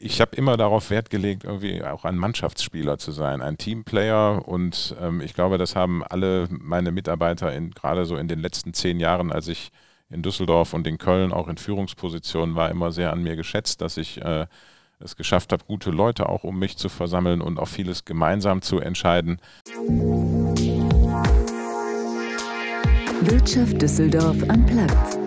ich habe immer darauf Wert gelegt, irgendwie auch ein Mannschaftsspieler zu sein, ein Teamplayer. Und ähm, ich glaube, das haben alle meine Mitarbeiter in, gerade so in den letzten zehn Jahren, als ich in Düsseldorf und in Köln auch in Führungspositionen war, immer sehr an mir geschätzt, dass ich äh, es geschafft habe, gute Leute auch um mich zu versammeln und auch vieles gemeinsam zu entscheiden. Wirtschaft Düsseldorf am Platz.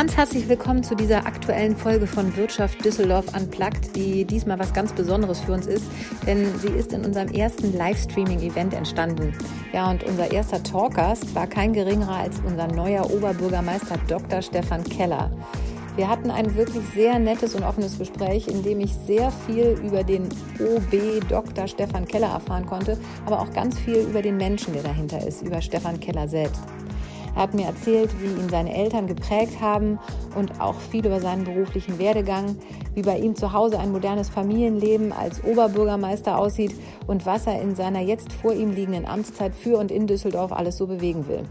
Ganz herzlich willkommen zu dieser aktuellen Folge von Wirtschaft Düsseldorf Unplugged, die diesmal was ganz Besonderes für uns ist, denn sie ist in unserem ersten Livestreaming-Event entstanden. Ja, und unser erster Talkgast war kein geringerer als unser neuer Oberbürgermeister Dr. Stefan Keller. Wir hatten ein wirklich sehr nettes und offenes Gespräch, in dem ich sehr viel über den OB Dr. Stefan Keller erfahren konnte, aber auch ganz viel über den Menschen, der dahinter ist, über Stefan Keller selbst. Er hat mir erzählt, wie ihn seine Eltern geprägt haben und auch viel über seinen beruflichen Werdegang, wie bei ihm zu Hause ein modernes Familienleben als Oberbürgermeister aussieht und was er in seiner jetzt vor ihm liegenden Amtszeit für und in Düsseldorf alles so bewegen will.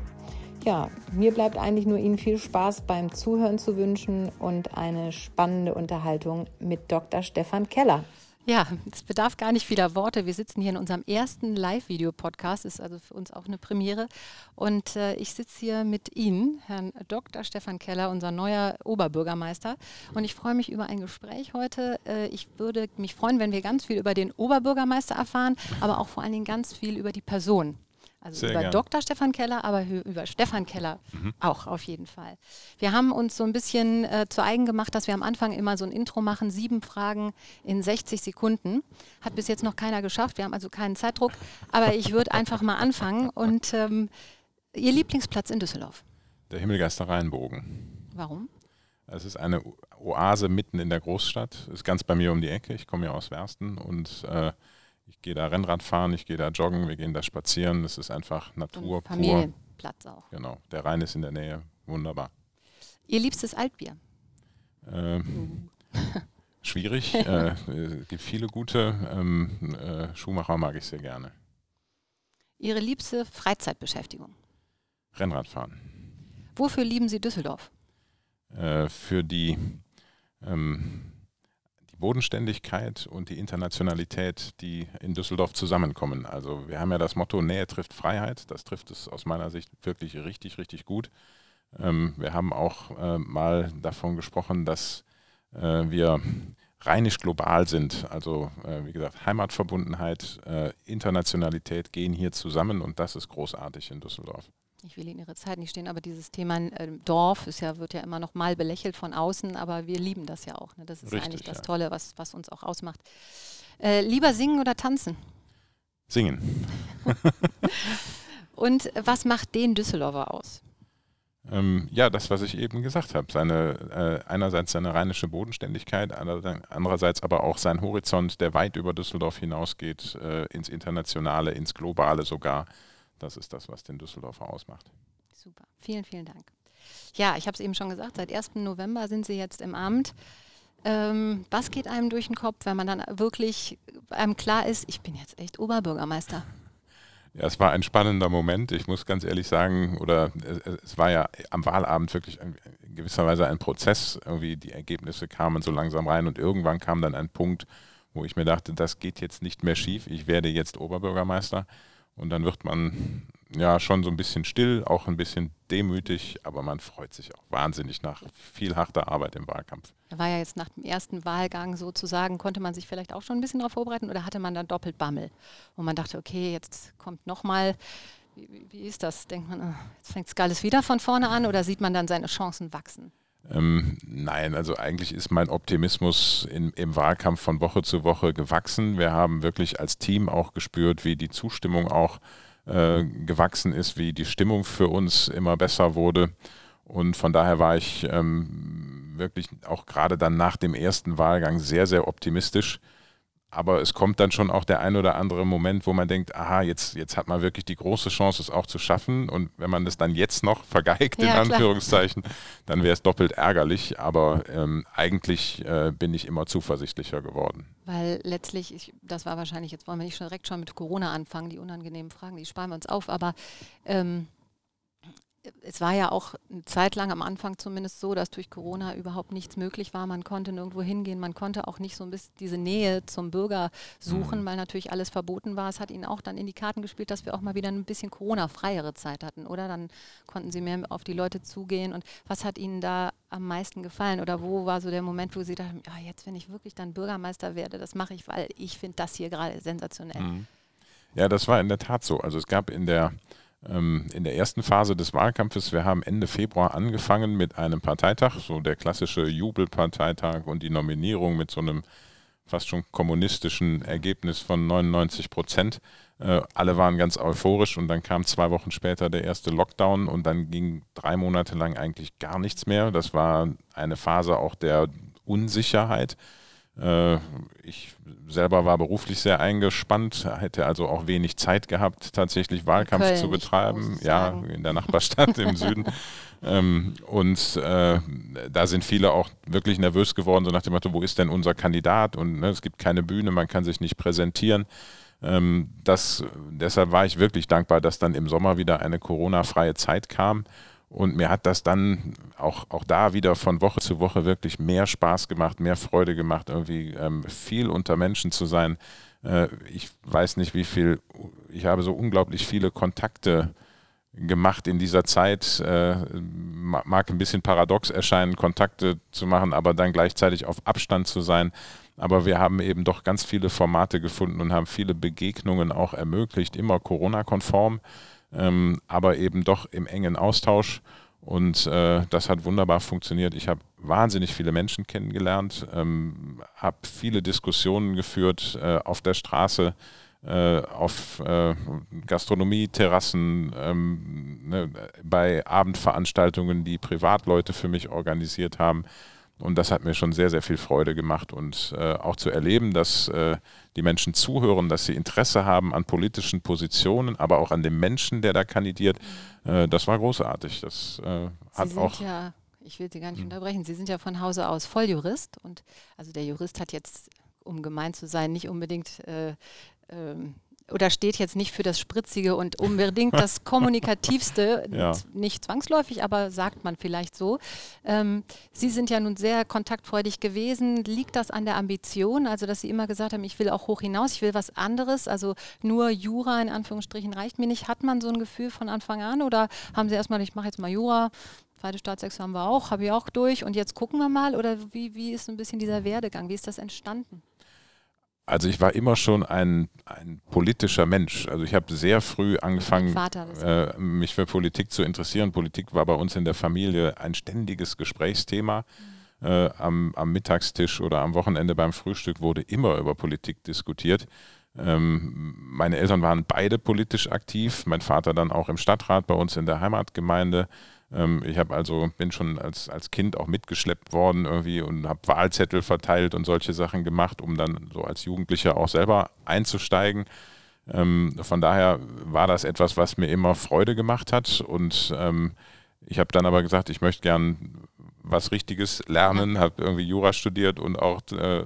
Ja, mir bleibt eigentlich nur Ihnen viel Spaß beim Zuhören zu wünschen und eine spannende Unterhaltung mit Dr. Stefan Keller. Ja, es bedarf gar nicht vieler Worte. Wir sitzen hier in unserem ersten Live-Video-Podcast, ist also für uns auch eine Premiere. Und äh, ich sitze hier mit Ihnen, Herrn Dr. Stefan Keller, unser neuer Oberbürgermeister. Und ich freue mich über ein Gespräch heute. Äh, ich würde mich freuen, wenn wir ganz viel über den Oberbürgermeister erfahren, aber auch vor allen Dingen ganz viel über die Person. Also Sehr über gern. Dr. Stefan Keller, aber über Stefan Keller mhm. auch auf jeden Fall. Wir haben uns so ein bisschen äh, zu eigen gemacht, dass wir am Anfang immer so ein Intro machen, sieben Fragen in 60 Sekunden. Hat bis jetzt noch keiner geschafft, wir haben also keinen Zeitdruck, aber ich würde einfach mal anfangen. Und ähm, Ihr Lieblingsplatz in Düsseldorf? Der Himmelgeister Rheinbogen. Warum? Es ist eine Oase mitten in der Großstadt. Ist ganz bei mir um die Ecke. Ich komme ja aus Wersten und äh, ich gehe da Rennrad fahren, ich gehe da joggen, wir gehen da spazieren. Das ist einfach Natur pur. Familienplatz auch. Genau, der Rhein ist in der Nähe, wunderbar. Ihr liebstes Altbier? Äh, schwierig. äh, es gibt viele gute. Ähm, äh, Schuhmacher mag ich sehr gerne. Ihre liebste Freizeitbeschäftigung? Rennradfahren. Wofür lieben Sie Düsseldorf? Äh, für die ähm, Bodenständigkeit und die Internationalität, die in Düsseldorf zusammenkommen. Also wir haben ja das Motto Nähe trifft Freiheit. Das trifft es aus meiner Sicht wirklich richtig, richtig gut. Ähm, wir haben auch äh, mal davon gesprochen, dass äh, wir rheinisch global sind. Also äh, wie gesagt, Heimatverbundenheit, äh, Internationalität gehen hier zusammen und das ist großartig in Düsseldorf ich will Ihnen Ihre Zeit nicht stehen, aber dieses Thema äh, Dorf ist ja, wird ja immer noch mal belächelt von außen, aber wir lieben das ja auch. Ne? Das ist Richtig, eigentlich das ja. Tolle, was, was uns auch ausmacht. Äh, lieber singen oder tanzen? Singen. Und was macht den Düsseldorfer aus? Ähm, ja, das, was ich eben gesagt habe. Seine, äh, einerseits seine rheinische Bodenständigkeit, andererseits aber auch sein Horizont, der weit über Düsseldorf hinausgeht, äh, ins Internationale, ins Globale sogar. Das ist das, was den Düsseldorfer ausmacht. Super, vielen, vielen Dank. Ja, ich habe es eben schon gesagt, seit 1. November sind Sie jetzt im Amt. Ähm, was geht einem durch den Kopf, wenn man dann wirklich einem klar ist, ich bin jetzt echt Oberbürgermeister? Ja, es war ein spannender Moment. Ich muss ganz ehrlich sagen, oder es, es war ja am Wahlabend wirklich in gewisser Weise ein Prozess. Irgendwie die Ergebnisse kamen so langsam rein und irgendwann kam dann ein Punkt, wo ich mir dachte, das geht jetzt nicht mehr schief. Ich werde jetzt Oberbürgermeister. Und dann wird man ja schon so ein bisschen still, auch ein bisschen demütig, aber man freut sich auch wahnsinnig nach viel harter Arbeit im Wahlkampf. Da war ja jetzt nach dem ersten Wahlgang sozusagen, konnte man sich vielleicht auch schon ein bisschen darauf vorbereiten oder hatte man dann doppelt Bammel? Und man dachte, okay, jetzt kommt nochmal, wie, wie ist das? Denkt man, ah, jetzt fängt es alles wieder von vorne an oder sieht man dann seine Chancen wachsen? Ähm, nein, also eigentlich ist mein Optimismus in, im Wahlkampf von Woche zu Woche gewachsen. Wir haben wirklich als Team auch gespürt, wie die Zustimmung auch äh, gewachsen ist, wie die Stimmung für uns immer besser wurde. Und von daher war ich ähm, wirklich auch gerade dann nach dem ersten Wahlgang sehr, sehr optimistisch. Aber es kommt dann schon auch der ein oder andere Moment, wo man denkt, aha, jetzt, jetzt hat man wirklich die große Chance, es auch zu schaffen. Und wenn man das dann jetzt noch vergeigt, ja, in Anführungszeichen, dann wäre es doppelt ärgerlich. Aber ähm, eigentlich äh, bin ich immer zuversichtlicher geworden. Weil letztlich, ich, das war wahrscheinlich, jetzt wollen wir nicht schon direkt schon mit Corona anfangen, die unangenehmen Fragen, die sparen wir uns auf, aber ähm, es war ja auch eine Zeit lang am Anfang zumindest so, dass durch Corona überhaupt nichts möglich war. Man konnte nirgendwo hingehen, man konnte auch nicht so ein bisschen diese Nähe zum Bürger suchen, mhm. weil natürlich alles verboten war. Es hat ihnen auch dann in die Karten gespielt, dass wir auch mal wieder ein bisschen Corona-freiere Zeit hatten, oder? Dann konnten sie mehr auf die Leute zugehen. Und was hat ihnen da am meisten gefallen? Oder wo war so der Moment, wo sie dachten, ja, jetzt, wenn ich wirklich dann Bürgermeister werde, das mache ich, weil ich finde das hier gerade sensationell. Mhm. Ja, das war in der Tat so. Also es gab in der in der ersten Phase des Wahlkampfes, wir haben Ende Februar angefangen mit einem Parteitag, so der klassische Jubelparteitag und die Nominierung mit so einem fast schon kommunistischen Ergebnis von 99 Prozent. Äh, alle waren ganz euphorisch und dann kam zwei Wochen später der erste Lockdown und dann ging drei Monate lang eigentlich gar nichts mehr. Das war eine Phase auch der Unsicherheit. Äh, ich selber war beruflich sehr eingespannt, hätte also auch wenig Zeit gehabt, tatsächlich Wahlkampf Köln, zu betreiben. Ja, in der Nachbarstadt im Süden. Ähm, und äh, da sind viele auch wirklich nervös geworden, so nach dem Motto, wo ist denn unser Kandidat? Und ne, es gibt keine Bühne, man kann sich nicht präsentieren. Ähm, das, deshalb war ich wirklich dankbar, dass dann im Sommer wieder eine Corona-freie Zeit kam und mir hat das dann auch, auch da wieder von Woche zu Woche wirklich mehr Spaß gemacht, mehr Freude gemacht, irgendwie ähm, viel unter Menschen zu sein. Äh, ich weiß nicht, wie viel, ich habe so unglaublich viele Kontakte gemacht in dieser Zeit. Äh, mag ein bisschen paradox erscheinen, Kontakte zu machen, aber dann gleichzeitig auf Abstand zu sein. Aber wir haben eben doch ganz viele Formate gefunden und haben viele Begegnungen auch ermöglicht, immer Corona-konform ähm, aber eben doch im engen Austausch. Und äh, das hat wunderbar funktioniert. Ich habe wahnsinnig viele Menschen kennengelernt, ähm, habe viele Diskussionen geführt äh, auf der Straße, äh, auf äh, Gastronomie-Terrassen, ähm, ne, bei Abendveranstaltungen, die Privatleute für mich organisiert haben. Und das hat mir schon sehr, sehr viel Freude gemacht und äh, auch zu erleben, dass äh, die Menschen zuhören, dass sie Interesse haben an politischen Positionen, aber auch an dem Menschen, der da kandidiert. Äh, das war großartig. Das äh, hat auch. Ja, ich will Sie gar nicht hm. unterbrechen. Sie sind ja von Hause aus Volljurist und also der Jurist hat jetzt, um gemein zu sein, nicht unbedingt äh, ähm, oder steht jetzt nicht für das Spritzige und unbedingt das Kommunikativste, ja. nicht zwangsläufig, aber sagt man vielleicht so. Ähm, Sie sind ja nun sehr kontaktfreudig gewesen. Liegt das an der Ambition, also dass Sie immer gesagt haben, ich will auch hoch hinaus, ich will was anderes, also nur Jura in Anführungsstrichen reicht mir nicht. Hat man so ein Gefühl von Anfang an oder haben Sie erstmal, ich mache jetzt mal Jura, zweite Staatsexamen haben wir auch, habe ich auch durch und jetzt gucken wir mal oder wie, wie ist so ein bisschen dieser Werdegang, wie ist das entstanden? Also ich war immer schon ein, ein politischer Mensch. Also ich habe sehr früh angefangen, äh, mich für Politik zu interessieren. Politik war bei uns in der Familie ein ständiges Gesprächsthema. Mhm. Äh, am, am, Mittagstisch oder am Wochenende beim Frühstück wurde immer über Politik diskutiert. Ähm, meine Eltern waren beide politisch aktiv, mein Vater dann auch im Stadtrat bei uns in der Heimatgemeinde. Ähm, ich habe also, bin schon als, als Kind auch mitgeschleppt worden irgendwie und habe Wahlzettel verteilt und solche Sachen gemacht, um dann so als Jugendlicher auch selber einzusteigen. Ähm, von daher war das etwas, was mir immer Freude gemacht hat und ähm, ich habe dann aber gesagt, ich möchte gern was Richtiges lernen, habe irgendwie Jura studiert und auch äh,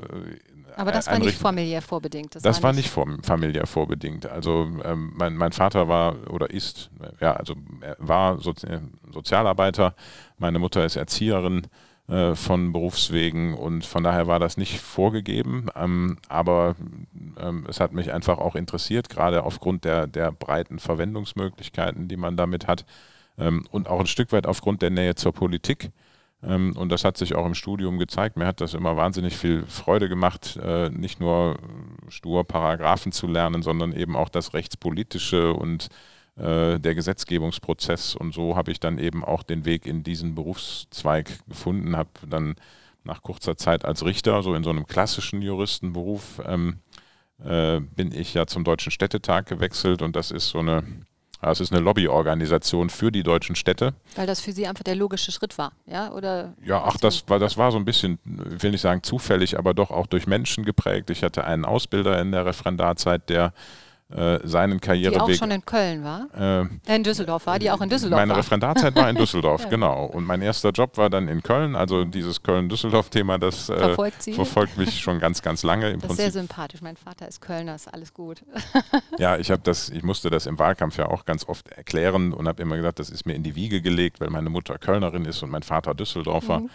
aber das war nicht familiär vorbedingt. Das, das war nicht, war nicht familiär vorbedingt. Also ähm, mein, mein, Vater war oder ist, ja, also er war Sozi Sozialarbeiter, meine Mutter ist Erzieherin äh, von Berufswegen und von daher war das nicht vorgegeben. Ähm, aber ähm, es hat mich einfach auch interessiert, gerade aufgrund der, der breiten Verwendungsmöglichkeiten, die man damit hat ähm, und auch ein Stück weit aufgrund der Nähe zur Politik. Ähm, und das hat sich auch im Studium gezeigt. Mir hat das immer wahnsinnig viel Freude gemacht, äh, nicht nur stur Paragraphen zu lernen, sondern eben auch das Rechtspolitische und äh, der Gesetzgebungsprozess. Und so habe ich dann eben auch den Weg in diesen Berufszweig gefunden, habe dann nach kurzer Zeit als Richter, so in so einem klassischen Juristenberuf, ähm, äh, bin ich ja zum Deutschen Städtetag gewechselt und das ist so eine Es ist eine Lobbyorganisation für die deutschen Städte. Weil das für Sie einfach der logische Schritt war, ja? Oder ja, ach, das war, das war so ein bisschen, ich will nicht sagen zufällig, aber doch auch durch Menschen geprägt. Ich hatte einen Ausbilder in der Referendarzeit, der äh, seinen Karriereweg. Die auch schon in Köln war? Äh, in Düsseldorf war, die auch in Düsseldorf Meine war. Referendarzeit war in Düsseldorf, ja. genau. Und mein erster Job war dann in Köln. Also dieses Köln-Düsseldorf-Thema, das äh, verfolgt, verfolgt, mich schon ganz, ganz lange. Im das ist Prinzip. sehr sympathisch. Mein Vater ist Kölner, ist alles gut. ja, ich das, ich musste das im Wahlkampf ja auch ganz oft erklären und habe immer gesagt, das ist mir in die Wiege gelegt, weil meine Mutter Kölnerin ist und mein Vater Düsseldorfer. Mhm.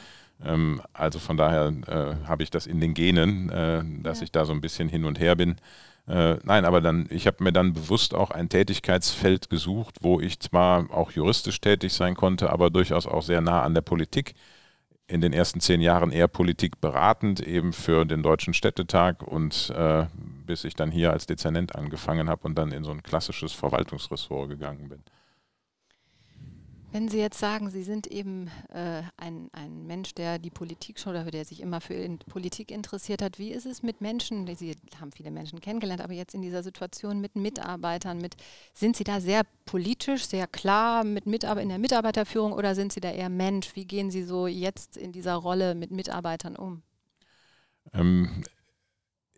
Ähm, also von daher äh, habe ich das in den Genen, äh, dass ja. ich da so ein bisschen hin und her bin. Äh, nein, aber dann, ich habe mir dann bewusst auch ein Tätigkeitsfeld gesucht, wo ich zwar auch juristisch tätig sein konnte, aber durchaus auch sehr nah an der Politik. In den ersten zehn Jahren eher Politik beratend, eben für den Deutschen Städtetag und äh, bis ich dann hier als Dezernent angefangen habe und dann in so ein klassisches Verwaltungsressort gegangen bin. Wenn Sie jetzt sagen, Sie sind eben äh, ein, ein Mensch, der die Politik schon oder der sich immer für in Politik interessiert hat, wie ist es mit Menschen, Sie haben viele Menschen kennengelernt, aber jetzt in dieser Situation mit Mitarbeitern, mit, sind Sie da sehr politisch, sehr klar mit Mitarbeiter, in der Mitarbeiterführung oder sind Sie da eher Mensch? Wie gehen Sie so jetzt in dieser Rolle mit Mitarbeitern um? Ähm,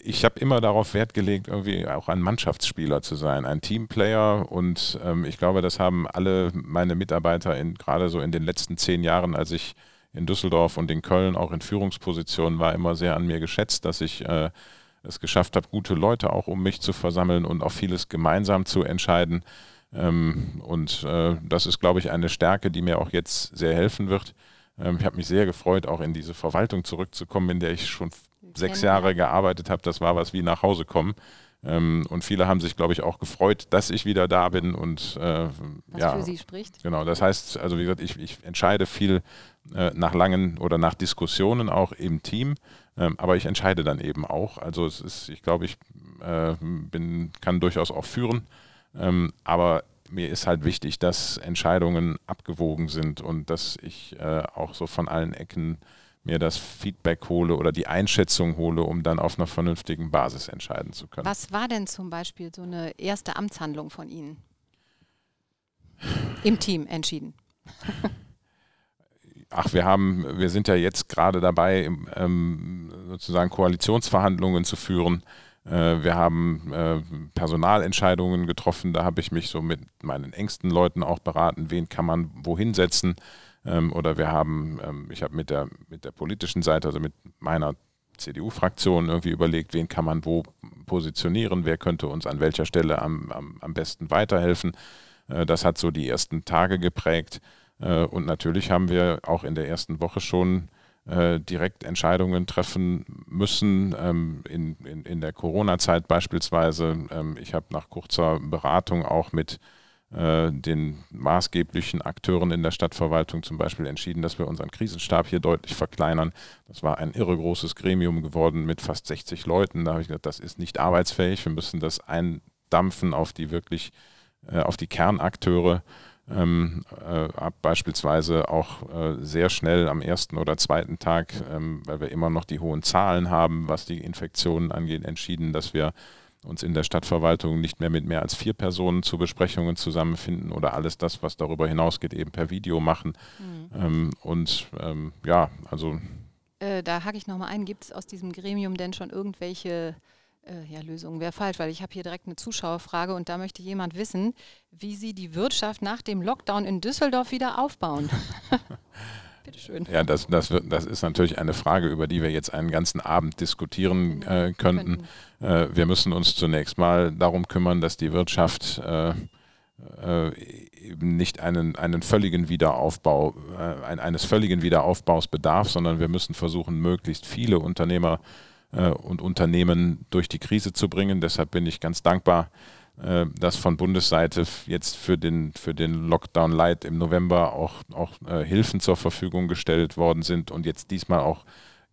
ich habe immer darauf Wert gelegt, irgendwie auch ein Mannschaftsspieler zu sein, ein Teamplayer. Und ähm, ich glaube, das haben alle meine Mitarbeiter in, gerade so in den letzten zehn Jahren, als ich in Düsseldorf und in Köln auch in Führungspositionen war, immer sehr an mir geschätzt, dass ich äh, es geschafft habe, gute Leute auch um mich zu versammeln und auch vieles gemeinsam zu entscheiden. Ähm, und äh, das ist, glaube ich, eine Stärke, die mir auch jetzt sehr helfen wird. Ähm, ich habe mich sehr gefreut, auch in diese Verwaltung zurückzukommen, in der ich schon sechs Jahre gearbeitet habe, das war was wie nach Hause kommen. Ähm, und viele haben sich, glaube ich, auch gefreut, dass ich wieder da bin und äh, was ja, für sie spricht. Genau, das heißt, also wie gesagt, ich, ich entscheide viel äh, nach langen oder nach Diskussionen auch im Team, ähm, aber ich entscheide dann eben auch. Also es ist, ich glaube, ich äh, bin, kann durchaus auch führen, ähm, aber mir ist halt wichtig, dass Entscheidungen abgewogen sind und dass ich äh, auch so von allen Ecken mir das Feedback hole oder die Einschätzung hole, um dann auf einer vernünftigen Basis entscheiden zu können. Was war denn zum Beispiel so eine erste Amtshandlung von Ihnen? Im Team entschieden. Ach, wir haben, wir sind ja jetzt gerade dabei, ähm, sozusagen Koalitionsverhandlungen zu führen. Äh, wir haben äh, Personalentscheidungen getroffen. Da habe ich mich so mit meinen engsten Leuten auch beraten, wen kann man wohin setzen. Ähm, oder wir haben, ähm, ich habe mit der, mit der politischen Seite, also mit meiner CDU-Fraktion irgendwie überlegt, wen kann man wo positionieren, wer könnte uns an welcher Stelle am, am, am besten weiterhelfen. Äh, das hat so die ersten Tage geprägt. Äh, und natürlich haben wir auch in der ersten Woche schon äh, direkt Entscheidungen treffen müssen. Ähm, in, in, in der Corona-Zeit beispielsweise. Ähm, ich habe nach kurzer Beratung auch mit den maßgeblichen Akteuren in der Stadtverwaltung zum Beispiel entschieden, dass wir unseren Krisenstab hier deutlich verkleinern. Das war ein irre großes Gremium geworden mit fast 60 Leuten. Da habe ich gesagt, das ist nicht arbeitsfähig. Wir müssen das eindampfen auf die wirklich, äh, auf die Kernakteure. Ähm, äh, beispielsweise auch äh, sehr schnell am ersten oder zweiten Tag, ähm, weil wir immer noch die hohen Zahlen haben, was die Infektionen angeht, entschieden, dass wir uns in der Stadtverwaltung nicht mehr mit mehr als vier Personen zu Besprechungen zusammenfinden oder alles das, was darüber hinausgeht, eben per Video machen. Mhm. Ähm, und ähm, ja, also. Äh, da hake ich nochmal ein. Gibt es aus diesem Gremium denn schon irgendwelche äh, ja, Lösungen? Wäre falsch, weil ich habe hier direkt eine Zuschauerfrage und da möchte jemand wissen, wie Sie die Wirtschaft nach dem Lockdown in Düsseldorf wieder aufbauen. Bitteschön. Ja, das, das, wird, das ist natürlich eine Frage, über die wir jetzt einen ganzen Abend diskutieren äh, könnten. Äh, wir müssen uns zunächst mal darum kümmern, dass die Wirtschaft äh, äh eben nicht einen, einen völligen Wiederaufbau, äh, ein, eines völligen Wiederaufbaus bedarf, sondern wir müssen versuchen, möglichst viele Unternehmer äh, und Unternehmen durch die Krise zu bringen. Deshalb bin ich ganz dankbar, dass von Bundesseite jetzt für den, für den Lockdown Light im November auch, auch äh, Hilfen zur Verfügung gestellt worden sind und jetzt diesmal auch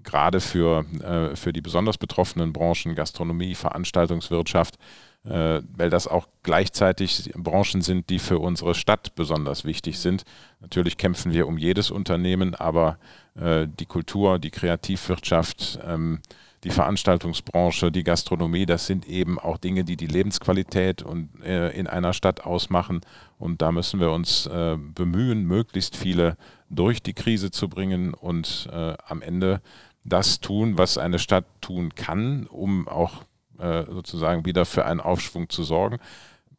gerade für, äh, für die besonders betroffenen Branchen Gastronomie, Veranstaltungswirtschaft, äh, weil das auch gleichzeitig Branchen sind, die für unsere Stadt besonders wichtig sind. Natürlich kämpfen wir um jedes Unternehmen, aber äh, die Kultur, die Kreativwirtschaft, ähm, die Veranstaltungsbranche, die Gastronomie, das sind eben auch Dinge, die die Lebensqualität und, äh, in einer Stadt ausmachen. Und da müssen wir uns äh, bemühen, möglichst viele durch die Krise zu bringen und äh, am Ende das tun, was eine Stadt tun kann, um auch äh, sozusagen wieder für einen Aufschwung zu sorgen.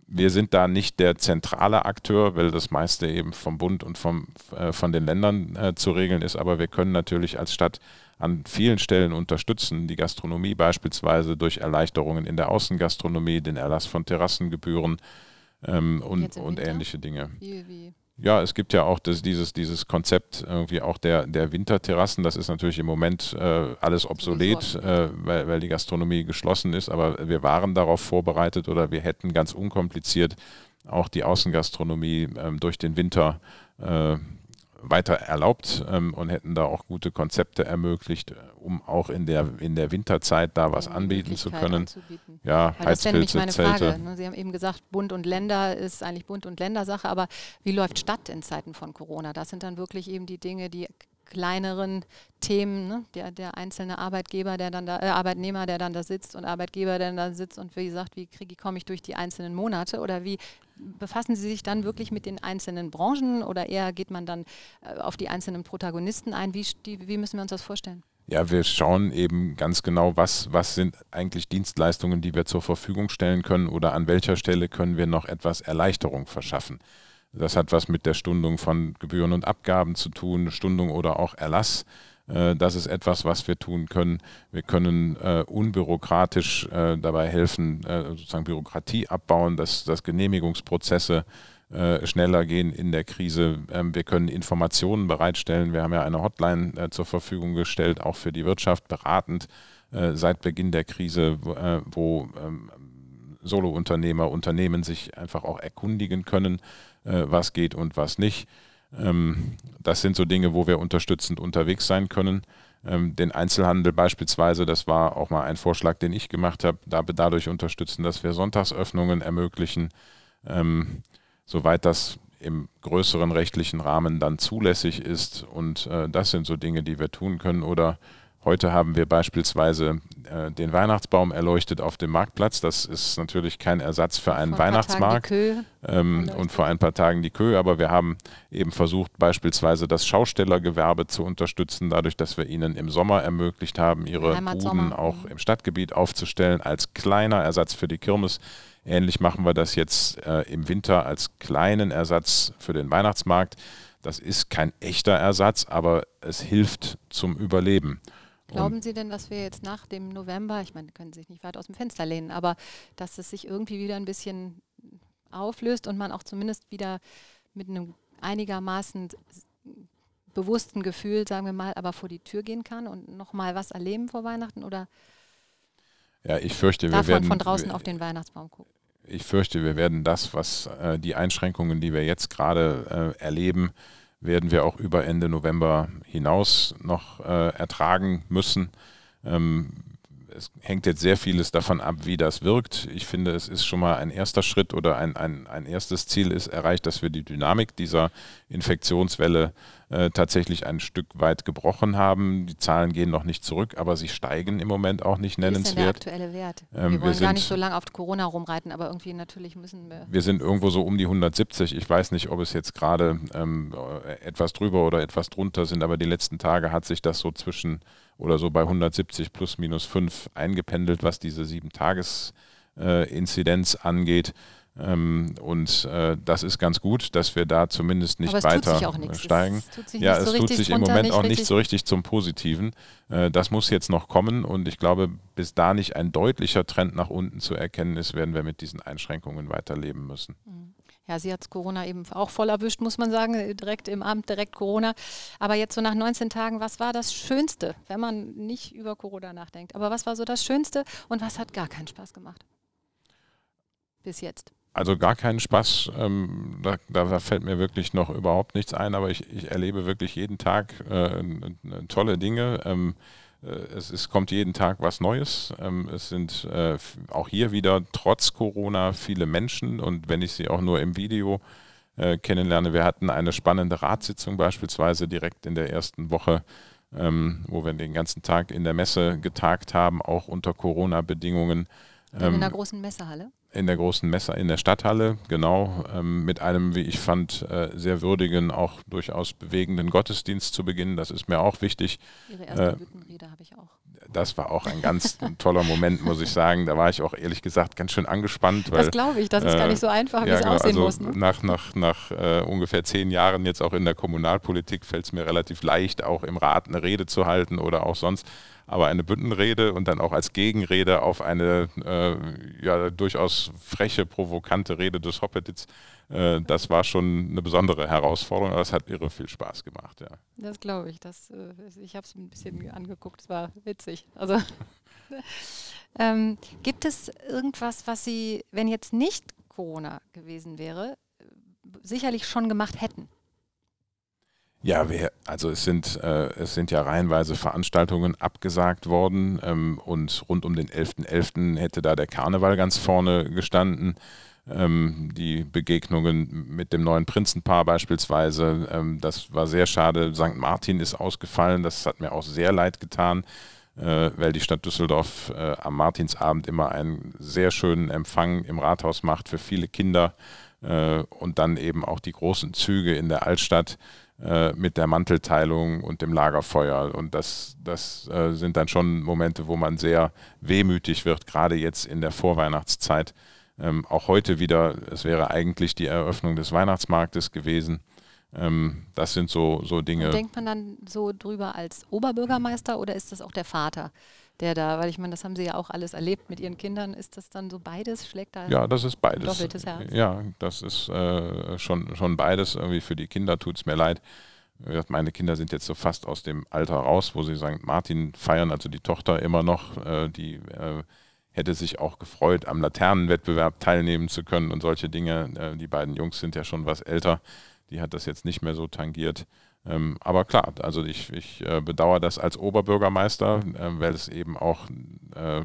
Wir sind da nicht der zentrale Akteur, weil das meiste eben vom Bund und vom, äh, von den Ländern äh, zu regeln ist, aber wir können natürlich als Stadt an vielen Stellen unterstützen. Die Gastronomie beispielsweise durch Erleichterungen in der Außengastronomie, den Erlass von Terrassengebühren ähm, und, und ähnliche Dinge. Wie, wie? Ja, es gibt ja auch das, dieses, dieses Konzept irgendwie auch der, der Winterterrassen. Das ist natürlich im Moment äh, alles obsolet, äh, weil, weil die Gastronomie geschlossen ist. Aber wir waren darauf vorbereitet oder wir hätten ganz unkompliziert auch die Außengastronomie äh, durch den Winter äh, weiter erlaubt ähm, und hätten da auch gute Konzepte ermöglicht, um auch in der, in der Winterzeit da was anbieten zu können. Anzubieten. Ja, Weil Heizpilze, das meine Zelte. Frage. Ne? Sie haben eben gesagt, Bund und Länder ist eigentlich Bund und Ländersache, aber wie läuft Stadt in Zeiten von Corona? Das sind dann wirklich eben die Dinge, die kleineren Themen, ne? der, der einzelne Arbeitgeber, der dann da, äh, Arbeitnehmer, der dann da sitzt und Arbeitgeber, der dann da sitzt und wie gesagt, wie kriege komme ich durch die einzelnen Monate oder wie befassen Sie sich dann wirklich mit den einzelnen Branchen oder eher geht man dann äh, auf die einzelnen Protagonisten ein? Wie, die, wie müssen wir uns das vorstellen? Ja, wir schauen eben ganz genau, was, was sind eigentlich Dienstleistungen, die wir zur Verfügung stellen können oder an welcher Stelle können wir noch etwas Erleichterung verschaffen. Das hat was mit der Stundung von Gebühren und Abgaben zu tun, Stundung oder auch Erlass. Äh, das ist etwas, was wir tun können. Wir können äh, unbürokratisch äh, dabei helfen, äh, sozusagen Bürokratie abbauen, dass, dass Genehmigungsprozesse äh, schneller gehen in der Krise. Ähm, wir können Informationen bereitstellen. Wir haben ja eine Hotline äh, zur Verfügung gestellt, auch für die Wirtschaft beratend seit Beginn der Krise, wo, wo ähm, Solounternehmer, Unternehmen sich einfach auch erkundigen können, was geht und was nicht. Ähm, das sind so Dinge, wo wir unterstützend unterwegs sein können. Ähm, den Einzelhandel beispielsweise, das war auch mal ein Vorschlag, den ich gemacht habe, da, dadurch unterstützen, dass wir Sonntagsöffnungen ermöglichen, ähm, soweit das im größeren rechtlichen Rahmen dann zulässig ist. Und äh, das sind so Dinge, die wir tun können. Oder Heute haben wir beispielsweise äh, den Weihnachtsbaum erleuchtet auf dem Marktplatz. Das ist natürlich kein Ersatz für einen vor Weihnachtsmarkt ähm, und vor ein paar Tagen die Kö. Aber wir haben eben versucht, beispielsweise das Schaustellergewerbe zu unterstützen, dadurch, dass wir ihnen im Sommer ermöglicht haben, ihre Buden auch mhm. im Stadtgebiet aufzustellen als kleiner Ersatz für die Kirmes. Ähnlich machen wir das jetzt äh, im Winter als kleinen Ersatz für den Weihnachtsmarkt. Das ist kein echter Ersatz, aber es hilft zum Überleben. Glauben Sie denn, dass wir jetzt nach dem November, ich meine, können Sie sich nicht weit aus dem Fenster lehnen, aber dass es sich irgendwie wieder ein bisschen auflöst und man auch zumindest wieder mit einem einigermaßen bewussten Gefühl, sagen wir mal, aber vor die Tür gehen kann und nochmal was erleben vor Weihnachten? Oder ja, ich fürchte, wir werden von draußen wir, auf den Weihnachtsbaum gucken. Ich fürchte, wir werden das, was äh, die Einschränkungen, die wir jetzt gerade äh, erleben, werden wir auch über Ende November hinaus noch äh, ertragen müssen. Ähm, es hängt jetzt sehr vieles davon ab, wie das wirkt. Ich finde, es ist schon mal ein erster Schritt oder ein, ein, ein erstes Ziel ist erreicht, dass wir die Dynamik dieser Infektionswelle äh, tatsächlich ein Stück weit gebrochen haben. Die Zahlen gehen noch nicht zurück, aber sie steigen im Moment auch nicht nennenswert. Wie ist denn der aktuelle Wert? Ähm, wir wollen wir gar nicht so lange auf Corona rumreiten, aber irgendwie natürlich müssen wir. Wir sind irgendwo so um die 170. Ich weiß nicht, ob es jetzt gerade ähm, etwas drüber oder etwas drunter sind, aber die letzten Tage hat sich das so zwischen oder so bei 170 plus minus 5 eingependelt, was diese sieben Tages äh, Inzidenz angeht. Ähm, und äh, das ist ganz gut, dass wir da zumindest nicht weiter steigen. Es ja, es so tut sich im Moment auch nicht so richtig zum Positiven. Äh, das muss jetzt noch kommen und ich glaube, bis da nicht ein deutlicher Trend nach unten zu erkennen ist, werden wir mit diesen Einschränkungen weiterleben müssen. Mhm. Ja, sie hat Corona eben auch voll erwischt, muss man sagen, direkt im Amt, direkt Corona. Aber jetzt so nach 19 Tagen, was war das Schönste, wenn man nicht über Corona nachdenkt? Aber was war so das Schönste und was hat gar keinen Spaß gemacht? Bis jetzt. Also gar keinen Spaß, ähm, da, da, fällt mir wirklich noch überhaupt nichts ein, aber ich, ich erlebe wirklich jeden Tag äh, tolle Dinge. Ähm, äh, es, es, kommt jeden Tag was Neues. Ähm, es sind äh, auch hier wieder trotz Corona viele Menschen und wenn ich sie auch nur im Video äh, kennenlerne, wir hatten eine spannende Ratssitzung beispielsweise direkt in der ersten Woche ähm, wo wir den ganzen Tag in der Messe getagt haben, auch unter Corona-Bedingungen. Ähm, in der großen Messehalle? In der großen Messe in der Stadthalle, genau, ähm, mit einem, wie ich fand, äh, sehr würdigen, auch durchaus bewegenden Gottesdienst zu beginnen. Das ist mir auch wichtig. Ihre erste äh, Büttenrede habe ich auch. Das war auch ein ganz toller Moment, muss ich sagen. Da war ich auch ehrlich gesagt ganz schön angespannt. Weil, das glaube ich, das ist äh, gar nicht so einfach, wie ja, es genau, aussehen also muss. Ne? Nach, nach, nach äh, ungefähr zehn Jahren jetzt auch in der Kommunalpolitik fällt es mir relativ leicht, auch im Rat eine Rede zu halten oder auch sonst aber eine Büttenrede und dann auch als Gegenrede auf eine äh, ja, durchaus freche, provokante Rede des Hoppedits, äh, das war schon eine besondere Herausforderung, aber es hat irre viel Spaß gemacht. Ja. Das glaube ich. Das, äh, ich habe es ein bisschen angeguckt, es war witzig. Also ähm, gibt es irgendwas, was Sie, wenn jetzt nicht Corona gewesen wäre, sicherlich schon gemacht hätten? Ja, wir, also es sind, äh, es sind ja reihenweise Veranstaltungen abgesagt worden ähm, und rund um den 11.11. .11. hätte da der Karneval ganz vorne gestanden. Ähm, die Begegnungen mit dem neuen Prinzenpaar beispielsweise, ähm, das war sehr schade. St. Martin ist ausgefallen, das hat mir auch sehr leid getan, äh, weil die Stadt Düsseldorf äh, am Martinsabend immer einen sehr schönen Empfang im Rathaus macht für viele Kinder äh, und dann eben auch die großen Züge in der Altstadt äh, mit der Mantelteilung und dem Lagerfeuer. Und das, das äh, sind dann schon Momente, wo man sehr wehmütig wird, gerade jetzt in der Vorweihnachtszeit. Ähm, auch heute wieder, es wäre eigentlich die Eröffnung des Weihnachtsmarktes gewesen. Ähm, das sind so, so Dinge. Und denkt man dann so drüber als Oberbürgermeister oder ist das auch der Vater? Der da, weil ich meine, das haben Sie ja auch alles erlebt mit Ihren Kindern. Ist das dann so beides? Schlägt da ja, das ist beides. doppeltes Herz? Ja, das ist äh, schon, schon beides. Irgendwie für die Kinder tut es mir leid. Meine Kinder sind jetzt so fast aus dem Alter raus, wo sie St. Martin feiern, also die Tochter immer noch, äh, die äh, hätte sich auch gefreut, am Laternenwettbewerb teilnehmen zu können und solche Dinge. Äh, die beiden Jungs sind ja schon was älter, die hat das jetzt nicht mehr so tangiert. Ähm, aber klar, also ich, ich äh, bedauere das als Oberbürgermeister, äh, weil es eben auch äh,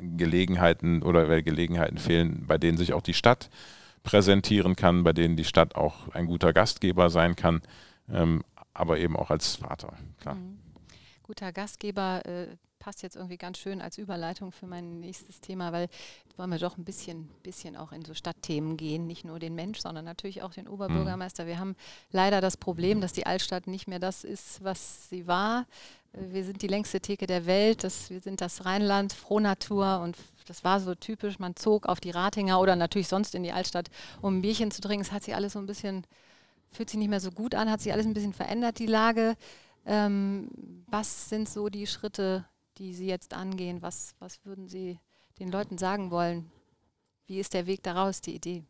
Gelegenheiten oder weil Gelegenheiten fehlen, bei denen sich auch die Stadt präsentieren kann, bei denen die Stadt auch ein guter Gastgeber sein kann, ähm, aber eben auch als Vater, klar. Mhm. Guter Gastgeber äh, passt jetzt irgendwie ganz schön als Überleitung für mein nächstes Thema, weil wollen wir doch ein bisschen, bisschen auch in so Stadtthemen gehen, nicht nur den Mensch, sondern natürlich auch den Oberbürgermeister. Wir haben leider das Problem, dass die Altstadt nicht mehr das ist, was sie war. Wir sind die längste Theke der Welt, das, wir sind das Rheinland, Frohnatur und das war so typisch. Man zog auf die Ratinger oder natürlich sonst in die Altstadt, um ein Bierchen zu trinken. Es hat sich alles so ein bisschen, fühlt sich nicht mehr so gut an, hat sich alles ein bisschen verändert, die Lage. Ähm, was sind so die Schritte, die Sie jetzt angehen? Was, was würden Sie den Leuten sagen wollen? Wie ist der Weg daraus, die Idee?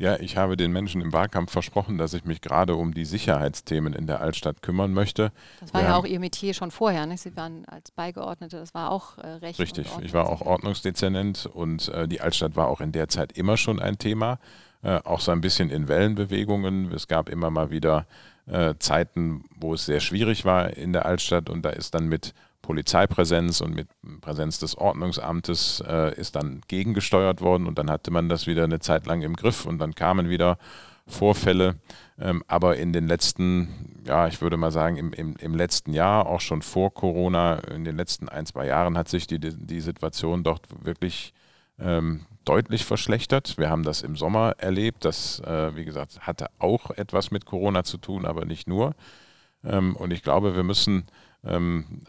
Ja, ich habe den Menschen im Wahlkampf versprochen, dass ich mich gerade um die Sicherheitsthemen in der Altstadt kümmern möchte. Das war Wir ja auch Ihr Metier schon vorher. Ne? Sie waren als Beigeordnete, das war auch äh, Recht. Richtig, ich war auch Ordnungsdezernent und äh, die Altstadt war auch in der Zeit immer schon ein Thema. Äh, auch so ein bisschen in Wellenbewegungen. Es gab immer mal wieder äh, Zeiten, wo es sehr schwierig war in der Altstadt und da ist dann mit Polizeipräsenz und mit Präsenz des Ordnungsamtes äh, ist dann gegengesteuert worden und dann hatte man das wieder eine Zeit lang im Griff und dann kamen wieder Vorfälle. Ähm, aber in den letzten, ja, ich würde mal sagen, im, im, im letzten Jahr, auch schon vor Corona, in den letzten ein, zwei Jahren hat sich die, die Situation dort wirklich ähm, deutlich verschlechtert. Wir haben das im Sommer erlebt. Das, äh, wie gesagt, hatte auch etwas mit Corona zu tun, aber nicht nur. Ähm, und ich glaube, wir müssen ähm,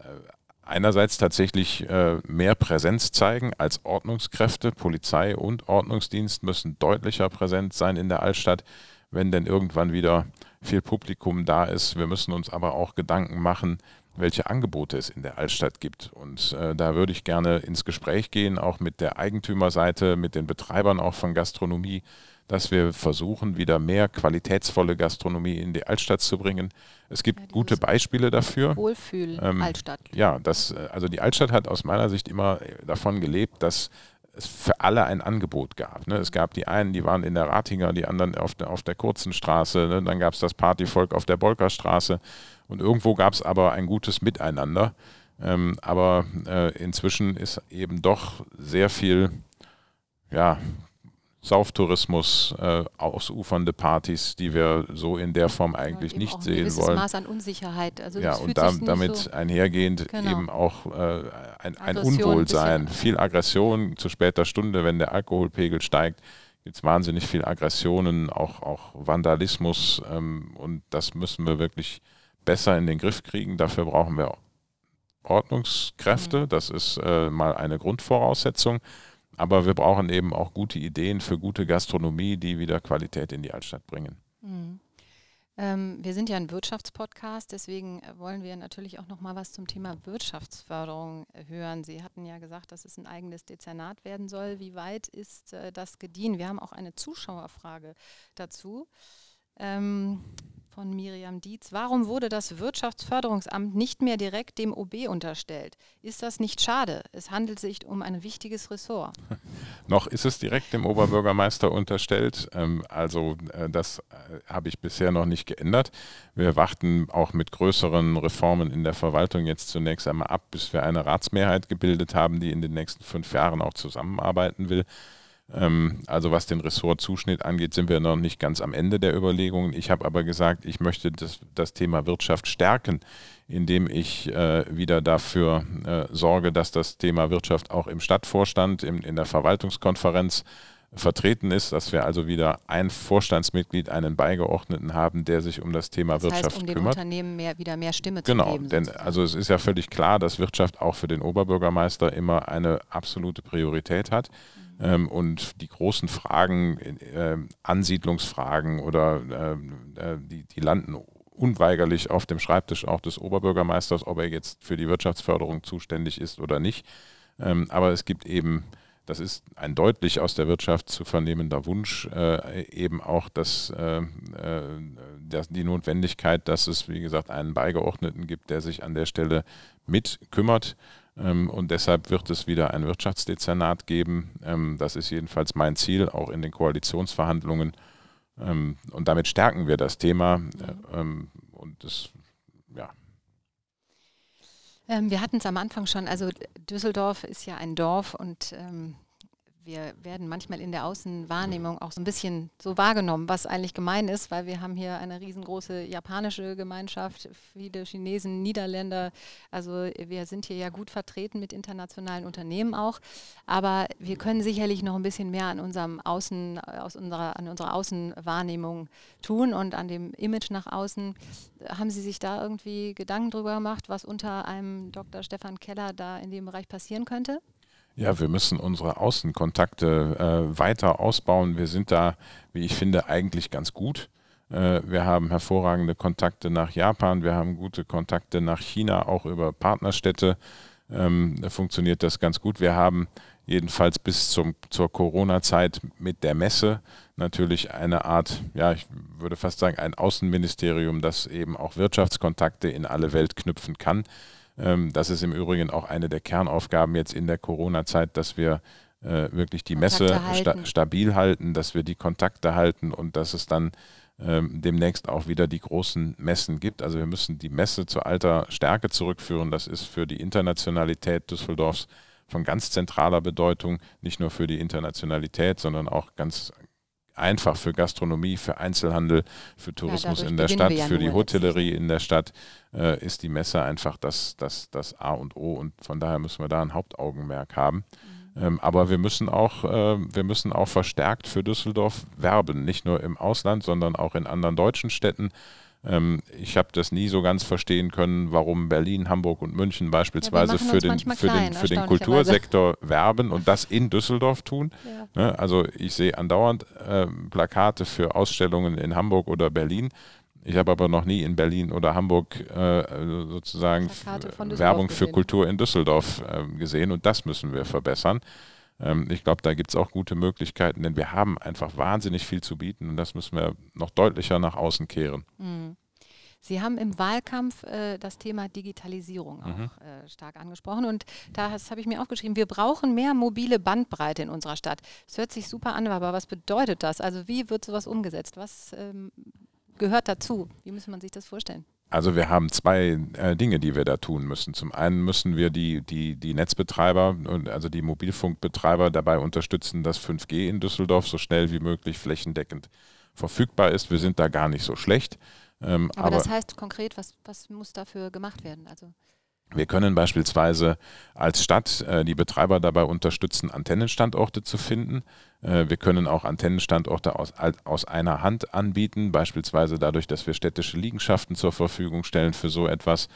einerseits tatsächlich äh, mehr Präsenz zeigen als Ordnungskräfte. Polizei und Ordnungsdienst müssen deutlicher präsent sein in der Altstadt, wenn denn irgendwann wieder viel Publikum da ist. Wir müssen uns aber auch Gedanken machen, welche Angebote es in der Altstadt gibt. Und äh, da würde ich gerne ins Gespräch gehen, auch mit der Eigentümerseite, mit den Betreibern auch von Gastronomie, dass wir versuchen, wieder mehr qualitätsvolle Gastronomie in die Altstadt zu bringen. Es gibt ja, gute Beispiele dafür. Wohlfühl-Altstadt. Ähm, ja, das, also die Altstadt hat aus meiner Sicht immer davon gelebt, dass es für alle ein Angebot gab. Ne? Es gab die einen, die waren in der Ratinger, die anderen auf der, auf der kurzen Straße. Ne? Dann gab es das Partyvolk auf der Bolkerstraße. Und irgendwo gab es aber ein gutes Miteinander. Ähm, aber äh, inzwischen ist eben doch sehr viel ja, Sauftourismus, äh, ausufernde Partys, die wir so in der Form eigentlich nicht sehen ein wollen. Maß an Unsicherheit. Also ja, und da, damit so einhergehend genau. eben auch äh, ein, ein Unwohlsein, viel Aggression zu später Stunde, wenn der Alkoholpegel steigt, gibt es wahnsinnig viel Aggressionen, auch, auch Vandalismus ähm, und das müssen wir wirklich besser in den Griff kriegen. Dafür brauchen wir Ordnungskräfte, mhm. das ist äh, mal eine Grundvoraussetzung. Aber wir brauchen eben auch gute Ideen für gute Gastronomie, die wieder Qualität in die Altstadt bringen. Mhm. Ähm, wir sind ja ein Wirtschaftspodcast, deswegen wollen wir natürlich auch noch mal was zum Thema Wirtschaftsförderung äh, hören. Sie hatten ja gesagt, dass es ein eigenes Dezernat werden soll. Wie weit ist äh, das gediehen? Wir haben auch eine Zuschauerfrage dazu. Ähm, von Miriam Dietz. Warum wurde das Wirtschaftsförderungsamt nicht mehr direkt dem OB unterstellt? Ist das nicht schade? Es handelt sich um ein wichtiges Ressort. Noch ist es direkt dem Oberbürgermeister unterstellt. Ähm, also äh, das äh, habe ich bisher noch nicht geändert. Wir warten auch mit größeren Reformen in der Verwaltung jetzt zunächst einmal ab, bis wir eine Ratsmehrheit gebildet haben, die in den nächsten fünf Jahren auch zusammenarbeiten will. Ähm, also was den Ressortzuschnitt angeht, sind wir noch nicht ganz am Ende der Überlegungen. Ich habe aber gesagt, ich möchte das, das Thema Wirtschaft stärken, indem ich äh, wieder dafür äh, sorge, dass das Thema Wirtschaft auch im Stadtvorstand, im, in der Verwaltungskonferenz vertreten ist, dass wir also wieder ein Vorstandsmitglied, einen Beigeordneten haben, der sich um das Thema das Wirtschaft heißt, um dem kümmert. Unternehmen mehr, wieder mehr Stimme genau, zu geben. Genau, denn also es ist ja völlig klar, dass Wirtschaft auch für den Oberbürgermeister immer eine absolute Priorität hat. Mhm. Ähm, und die großen Fragen, äh, Ansiedlungsfragen oder äh, äh, die, die landen unweigerlich auf dem Schreibtisch auch des Oberbürgermeisters, ob er jetzt für die Wirtschaftsförderung zuständig ist oder nicht. Ähm, aber es gibt eben, das ist ein deutlich aus der Wirtschaft zu vernehmender Wunsch, äh, eben auch das, äh, äh, das, die Notwendigkeit, dass es, wie gesagt, einen Beigeordneten gibt, der sich an der Stelle mit kümmert. Ähm, und deshalb wird es wieder ein Wirtschaftsdezernat geben. Ähm, das ist jedenfalls mein Ziel, auch in den Koalitionsverhandlungen. Ähm, und damit stärken wir das Thema. Äh, und das, ja. wir hatten es am Anfang schon, also Düsseldorf ist ja ein Dorf und wir werden manchmal in der Außenwahrnehmung auch so ein bisschen so wahrgenommen, was eigentlich gemein ist, weil wir haben hier eine riesengroße japanische Gemeinschaft, viele Chinesen, Niederländer. Also wir sind hier ja gut vertreten mit internationalen Unternehmen auch. Aber wir können sicherlich noch ein bisschen mehr an unserem Außen, aus unserer, an unserer Außenwahrnehmung tun und an dem Image nach außen. Haben Sie sich da irgendwie Gedanken drüber gemacht, was unter einem Dr. Stefan Keller da in dem Bereich passieren könnte? Ja, wir müssen unsere Außenkontakte äh, weiter ausbauen. Wir sind da, wie ich finde, eigentlich ganz gut. Äh, wir haben hervorragende Kontakte nach Japan, wir haben gute Kontakte nach China, auch über Partnerstädte ähm, funktioniert das ganz gut. Wir haben jedenfalls bis zum, zur Corona-Zeit mit der Messe natürlich eine Art, ja, ich würde fast sagen, ein Außenministerium, das eben auch Wirtschaftskontakte in alle Welt knüpfen kann. Ähm, das ist im Übrigen auch eine der Kernaufgaben jetzt in der Corona-Zeit, dass wir äh, wirklich die Kontakte Messe sta stabil halten, dass wir die Kontakte halten und dass es dann ähm, demnächst auch wieder die großen Messen gibt. Also wir müssen die Messe zu alter Stärke zurückführen. Das ist für die Internationalität Düsseldorfs von ganz zentraler Bedeutung, nicht nur für die Internationalität, sondern auch ganz einfach für Gastronomie, für Einzelhandel, für Tourismus ja, in der Stadt, ja für die Hotellerie in der Stadt äh, ist die Messe einfach das, das, das A und O und von daher müssen wir da ein Hauptaugenmerk haben. Mhm. Ähm, aber wir müssen auch, äh, wir müssen auch verstärkt für Düsseldorf werben, nicht nur im Ausland, sondern auch in anderen deutschen Städten. Ähm, ich habe das nie so ganz verstehen können, warum Berlin, Hamburg und München beispielsweise ja, für, den, für, klein, den, für den Kultursektor werben und das in Düsseldorf tun. Ja. Ne, also ich sehe andauernd äh, Plakate für Ausstellungen in Hamburg oder Berlin. Ich habe aber noch nie in Berlin oder Hamburg äh, sozusagen Werbung für Kultur in Düsseldorf äh, gesehen und das müssen wir verbessern. Ähm, ich glaube, da gibt es auch gute Möglichkeiten, denn wir haben einfach wahnsinnig viel zu bieten und das müssen wir noch deutlicher nach außen kehren. Mhm. Sie haben im Wahlkampf äh, das Thema Digitalisierung auch mhm. äh, stark angesprochen und das habe ich mir aufgeschrieben. Wir brauchen mehr mobile Bandbreite in unserer Stadt. Es hört sich super an, aber was bedeutet das? Also wie wird sowas umgesetzt? Was ähm, gehört dazu? Wie muss man sich das vorstellen? Also wir haben zwei äh, Dinge, die wir da tun müssen. Zum einen müssen wir die, die, die Netzbetreiber, also die Mobilfunkbetreiber dabei unterstützen, dass 5G in Düsseldorf so schnell wie möglich flächendeckend verfügbar ist. Wir sind da gar nicht so schlecht. Ähm, aber, aber, das heißt konkret, was, was muss dafür gemacht werden? Also wir können beispielsweise als Stadt äh, die Betreiber dabei unterstützen, Antennenstandorte zu finden. Äh, wir können auch Antennenstandorte aus, aus einer Hand anbieten, beispielsweise dadurch, dass wir städtische Liegenschaften zur Verfügung stellen für so etwas.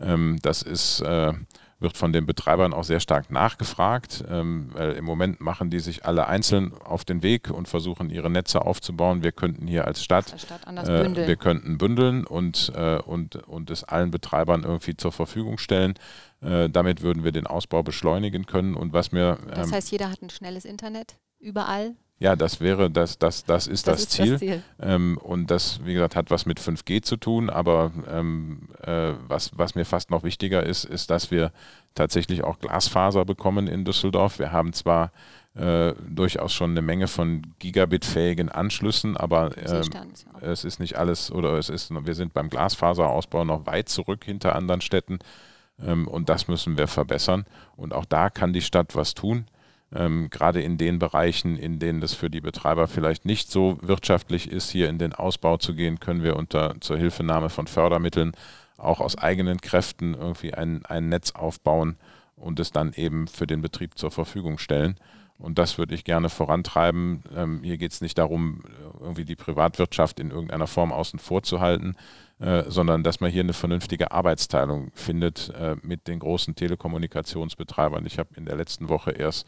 Ähm, das ist äh, wird von den Betreibern auch sehr stark nachgefragt, ähm, weil im Moment machen die sich alle einzeln auf den Weg und versuchen ihre Netze aufzubauen. Wir könnten hier als Stadt, als Stadt äh, wir könnten bündeln und, äh, und, und es allen Betreibern irgendwie zur Verfügung stellen. Äh, damit würden wir den Ausbau beschleunigen können. Und was mir, ähm, das heißt, jeder hat ein schnelles Internet überall? Ja, das wäre, das, das, das ist das, das ist Ziel. Das Ziel. Ähm, und das, wie gesagt, hat was mit 5G zu tun, aber ähm, äh, was, was mir fast noch wichtiger ist, ist, dass wir tatsächlich auch Glasfaser bekommen in Düsseldorf. Wir haben zwar äh, durchaus schon eine Menge von Gigabit-fähigen Anschlüssen, aber äh, es ist nicht alles oder es ist, wir sind beim Glasfaserausbau noch weit zurück hinter anderen Städten ähm, und das müssen wir verbessern. Und auch da kann die Stadt was tun ähm, gerade in den Bereichen, in denen das für die Betreiber vielleicht nicht so wirtschaftlich ist, hier in den Ausbau zu gehen, können wir unter zur Hilfenahme von Fördermitteln auch aus eigenen Kräften irgendwie ein, ein Netz aufbauen und es dann eben für den Betrieb zur Verfügung stellen. Und das würde ich gerne vorantreiben. Ähm, hier geht es nicht darum, irgendwie die Privatwirtschaft in irgendeiner Form außen vor zu halten, äh, sondern dass man hier eine vernünftige Arbeitsteilung findet äh, mit den großen Telekommunikationsbetreibern. Ich habe in der letzten Woche erst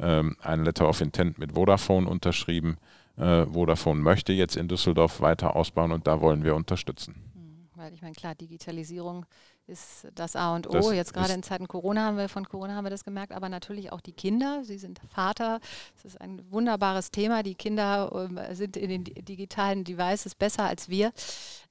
ähm, ein Letter of Intent mit Vodafone unterschrieben. Äh, Vodafone möchte jetzt in Düsseldorf weiter ausbauen und da wollen wir unterstützen. Hm, weil ich meine, klar, Digitalisierung ist das A und O. Das Jetzt gerade in Zeiten Corona haben wir von Corona haben wir das gemerkt, aber natürlich auch die Kinder. Sie sind Vater. Das ist ein wunderbares Thema. Die Kinder äh, sind in den digitalen Devices besser als wir.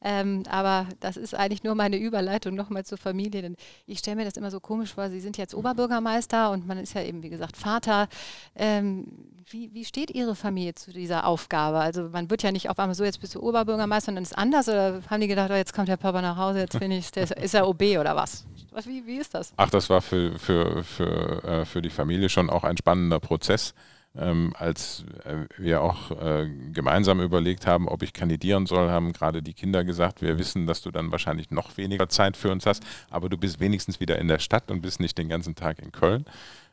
Ähm, aber das ist eigentlich nur meine Überleitung nochmal zur Familie. Denn ich stelle mir das immer so komisch vor. Sie sind jetzt Oberbürgermeister und man ist ja eben, wie gesagt, Vater. Ähm, wie, wie steht Ihre Familie zu dieser Aufgabe? Also man wird ja nicht auf einmal so, jetzt bist du Oberbürgermeister und dann ist es anders. Oder haben die gedacht, oh, jetzt kommt der Papa nach Hause, jetzt bin ich, der, ist er OB oder was? Wie, wie ist das? Ach, das war für, für, für, äh, für die Familie schon auch ein spannender Prozess ähm, als äh, wir auch äh, gemeinsam überlegt haben, ob ich kandidieren soll, haben gerade die Kinder gesagt, wir wissen, dass du dann wahrscheinlich noch weniger Zeit für uns hast, aber du bist wenigstens wieder in der Stadt und bist nicht den ganzen Tag in Köln.